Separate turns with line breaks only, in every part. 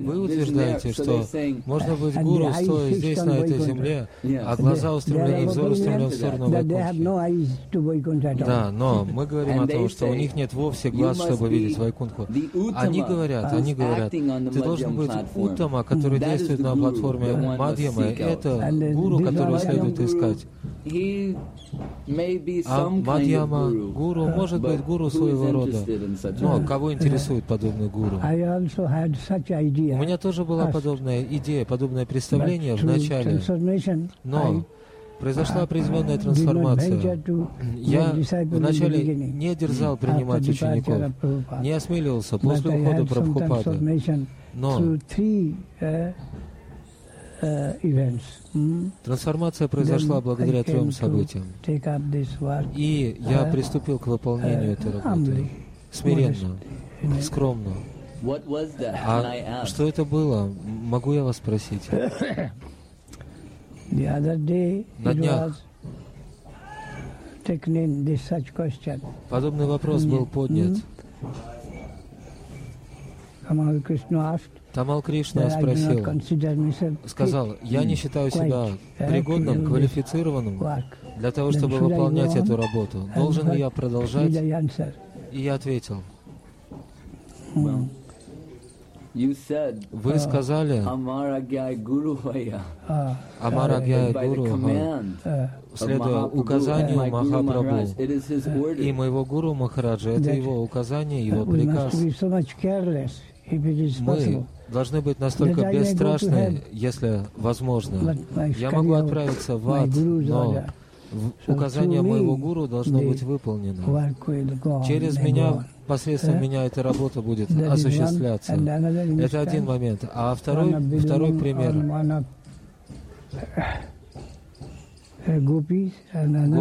Вы утверждаете, что можно быть гуру, стоя здесь, на этой земле, а глаза устремлены, взор устремлен в сторону Вайкунхи. Да, но мы говорим о том, что у них нет вовсе глаз, чтобы видеть Вайкунху. Они говорят, они говорят, ты должен быть Уттама, который действует на платформе Мадьямы. Это гуру, которого следует искать. А Мадьяма гуру может быть гуру своего рода. Но кого интересует подобный гуру? У меня тоже была подобная идея, подобное представление в начале. Но произошла определенная трансформация. Я вначале не дерзал принимать учеников, не осмеливался после ухода Прабхупады. Но Трансформация произошла благодаря трем событиям. И я приступил к выполнению этой работы. Смиренно, скромно. А что это было? Могу я вас спросить? На днях подобный вопрос был поднят. Тамал Кришна спросил, сказал, я не считаю себя пригодным, квалифицированным для того, чтобы выполнять эту работу. Должен ли я продолжать? И я ответил, вы сказали, Амарагьяй Гуру следуя указанию Махапрабху и моего Гуру Махараджа, это его указание, его приказ. Мы должны быть настолько бесстрашны, если возможно. Я могу отправиться в ад, но указание моего гуру должно быть выполнено. Через меня, посредством меня эта работа будет осуществляться. Это один момент. А второй, второй пример.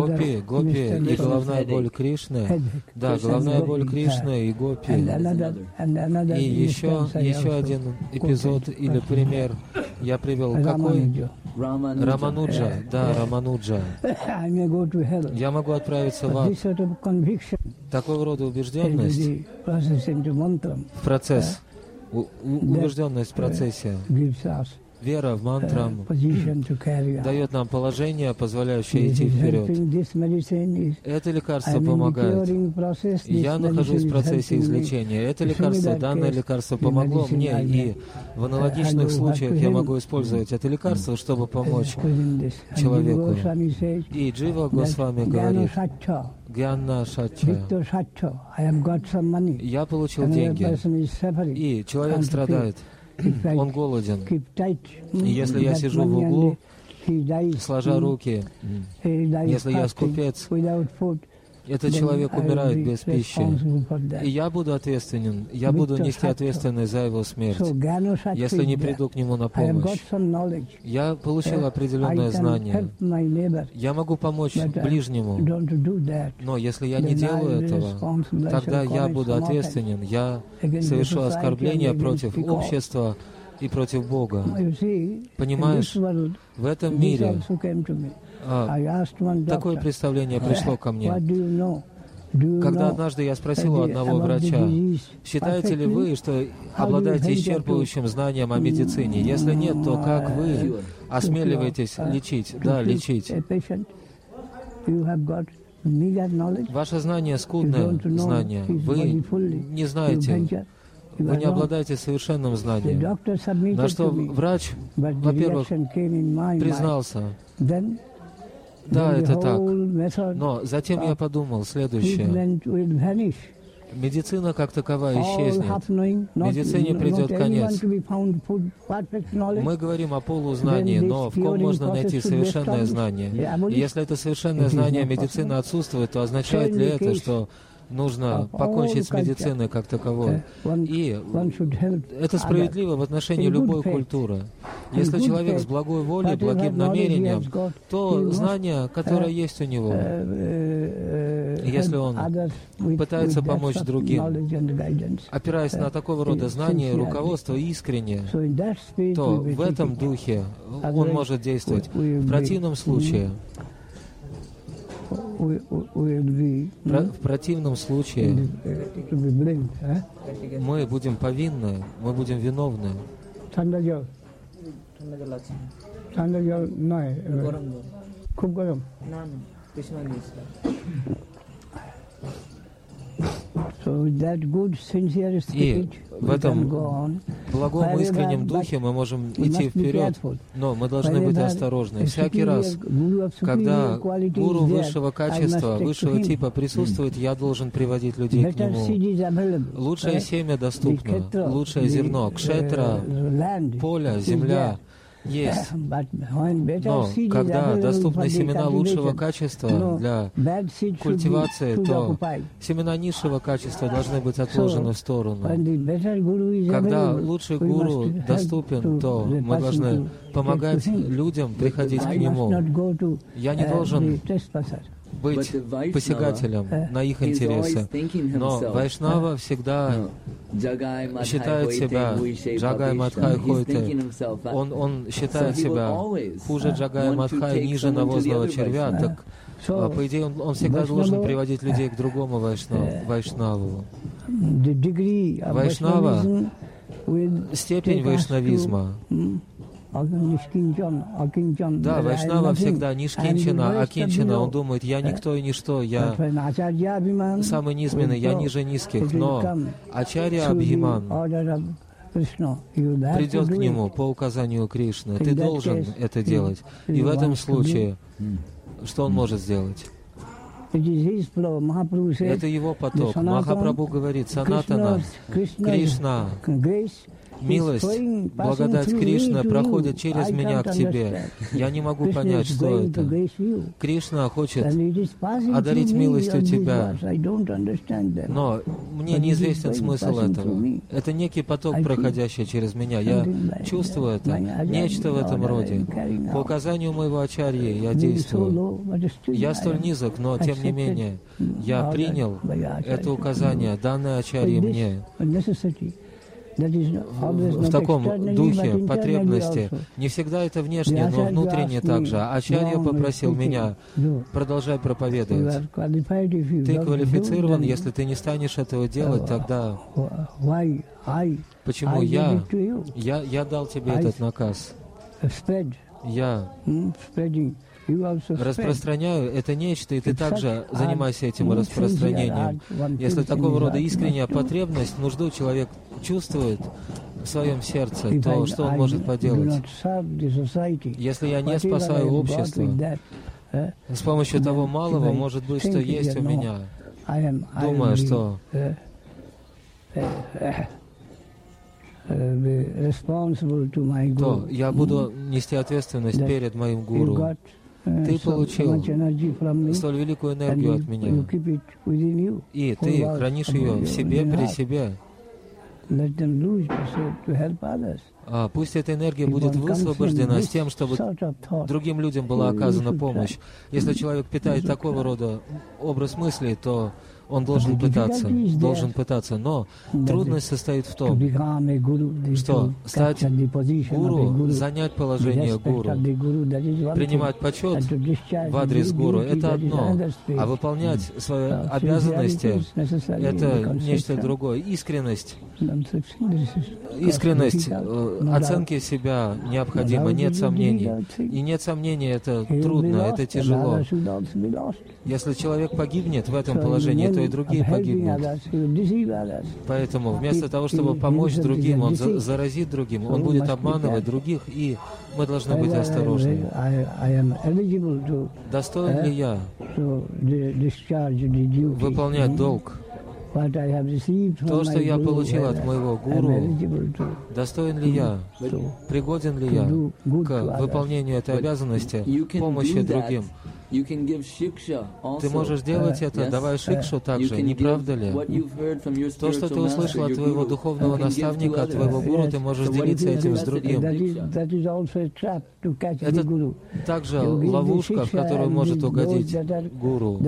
Гопи, гопи и головная боль Кришны. Да, головная боль Кришны и гопи. И еще, еще один эпизод или пример я привел. Какой? Рамануджа. Да, Рамануджа. Я могу отправиться в ад. Такого рода убежденность в процесс, убежденность в процессе Вера в мантрам дает нам положение, позволяющее идти вперед. Это лекарство помогает. Я нахожусь в процессе излечения. Это лекарство, данное лекарство помогло мне, и в аналогичных случаях я могу использовать это лекарство, чтобы помочь человеку. И Джива Госвами говорит, Гьянна Шача. Я получил деньги, и человек страдает он голоден. И если я сижу в углу, сложа руки, если я скупец, этот человек умирает без пищи. И я буду ответственен, я буду нести ответственность за его смерть, если не приду к нему на помощь. Я получил определенное знание. Я могу помочь ближнему, но если я не делаю этого, тогда я буду ответственен, я совершу оскорбление против общества, и против Бога. Понимаешь, в этом мире а, такое представление пришло ко мне. Когда однажды я спросил у одного врача, считаете ли вы, что обладаете исчерпывающим знанием о медицине? Если нет, то как вы осмеливаетесь лечить? Да, лечить. Ваше знание скудное знание. Вы не знаете вы не обладаете совершенным знанием. На что врач, во-первых, признался, да, это так. Но затем я подумал следующее. Медицина как таковая исчезнет. Медицине придет конец. Мы говорим о полузнании, но в ком можно найти совершенное знание? И если это совершенное знание медицины отсутствует, то означает ли это, что нужно покончить с медициной как таковой. И это справедливо в отношении любой культуры. Если человек с благой волей, благим намерением, то знание, которое есть у него, если он пытается помочь другим, опираясь на такого рода знания, руководство искренне, то в этом духе он может действовать. В противном случае в противном случае мы будем повинны, мы будем виновны.
ঠান্ডা জল
ঠান্ডা জল আছে
ঠান্ডা জল নয়
গরম জল
খুব গরম
না না কৃষ্ণ দিয়েছিলাম
и в этом благом искреннем духе мы можем идти вперед, но мы должны быть осторожны. Всякий раз, когда гуру высшего качества, высшего типа присутствует, я должен приводить людей к нему. Лучшее семя доступно, лучшее зерно, кшетра, поле, земля — есть. Но когда доступны семена лучшего качества для культивации, то семена низшего качества должны быть отложены в сторону. Когда лучший гуру доступен, то мы должны помогать людям приходить к нему. Я не должен быть посягателем на их интересы. Но Вайшнава всегда считает себя Джагай Мадхай Хойте. Он, он считает себя хуже Джагая Мадхай, ниже навозного червя. Так, а, по идее, он, он всегда должен приводить людей к другому Вайшнаву. Вайшнаву. Вайшнава, степень вайшнавизма да, Вайшнава всегда нишкинчина, акинчина. Он думает, я никто и ничто, я самый низменный, я ниже низких. Но Ачарья Абхиман придет к нему по указанию Кришны. Ты должен это делать. И в этом случае, что он может сделать? Это его поток. Махапрабху говорит, Санатана, Кришна, Милость, благодать Кришна проходит через меня к тебе. Я не могу понять, что это. Кришна хочет одарить милостью тебя. Но мне неизвестен смысл этого. Это некий поток, проходящий через меня. Я чувствую это. Нечто в этом роде. По указанию моего ачарьи я действую. Я столь низок, но тем не менее, я принял это указание, данное ачарьи мне в таком духе потребности. Не всегда это внешне, но внутренне также. Ачарья попросил меня, продолжай проповедовать. Ты квалифицирован, если ты не станешь этого делать, тогда почему я, я, я дал тебе этот наказ? Я распространяю. Это нечто, и ты также занимайся этим распространением. Если такого рода искренняя потребность, нужду человек чувствует в своем сердце, то что он может поделать? Если я не спасаю общество, с помощью того малого, может быть, что есть у меня, думая, что то я буду нести ответственность перед моим гуру. Ты получил столь великую энергию от меня, и ты хранишь ее в себе, при себе. А пусть эта энергия будет высвобождена с тем, чтобы другим людям была оказана помощь. Если человек питает такого рода образ мысли, то он должен пытаться, должен пытаться. Но трудность состоит в том, что стать гуру, занять положение гуру, принимать почет в адрес гуру — это одно, а выполнять свои обязанности — это нечто другое. Искренность, искренность э, оценки себя необходима, нет сомнений. И нет сомнений, это трудно, это тяжело. Если человек погибнет в этом положении, то и другие погибнут. Поэтому вместо того, чтобы помочь другим, он заразит другим, он будет обманывать других, и мы должны быть осторожны. Достоин ли я выполнять долг? То, что я получил от моего гуру, достоин ли я, пригоден ли я к выполнению этой обязанности, помощи другим? Ты можешь делать это, давая шикшу также, не правда ли? То, что ты услышал от твоего духовного наставника, от твоего гуру, ты можешь делиться этим с другим. Это также ловушка, в которую может угодить гуру.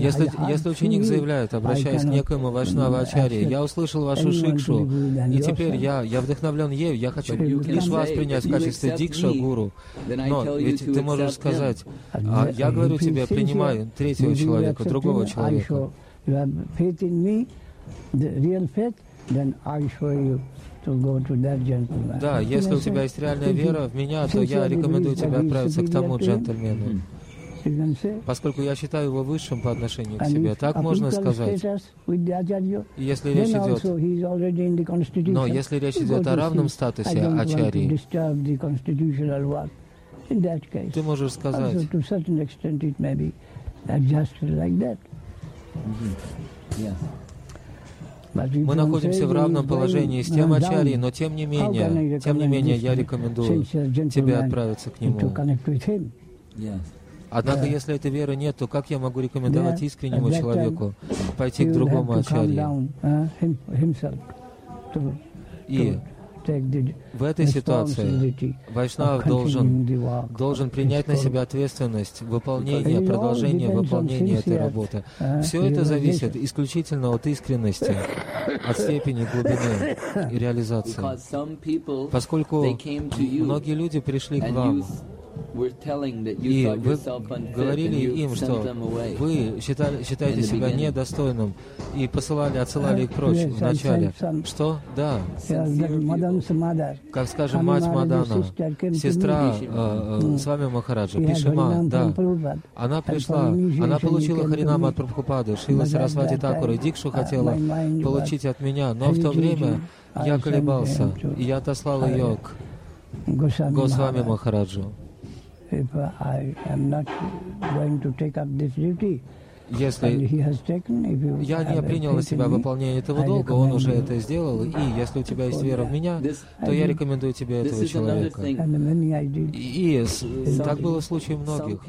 Если, если ученик заявляет, обращаясь к некоему Вайшнава Ачарье, «Я услышал вашу шикшу, и теперь я, я вдохновлен ею, я хочу лишь вас принять в качестве дикша гуру». Но ведь ты можешь сказать, а «Я говорю тебе, принимай третьего человека, другого человека». Да, если у тебя есть реальная вера в меня, то я рекомендую тебе отправиться к тому джентльмену. Поскольку я считаю его высшим по отношению к себе, так можно сказать. Если речь идет, но если речь идет о равном статусе ачарьи, ты можешь сказать, мы находимся в равном положении с тем ачарьей, но тем не менее, тем не менее, я рекомендую тебе отправиться к нему. Однако, если этой веры нет, то как я могу рекомендовать искреннему человеку пойти к другому ачарье? И в этой ситуации Вайшнав должен, должен принять на себя ответственность выполнения, продолжения выполнения этой работы. Все это зависит исключительно от искренности, от степени глубины и реализации. Поскольку многие люди пришли к вам, и вы говорили им, что вы считали, считаете себя недостойным, и посылали, отсылали их прочь вначале. Что? Да. Как, скажем, мать Мадана, сестра э, э, с вами Махараджа, Пишима, да. Она пришла, она получила Харинам от Прабхупады, Шила Сарасвати Такура, и Дикшу хотела получить от меня, но в то время я колебался, и я отослал ее к Госвами Махараджу if I am not going to take up this duty, если я не принял на себя выполнение этого долга, он уже это сделал, и если у тебя есть вера в меня, то я рекомендую тебе этого человека. И так было в случае многих.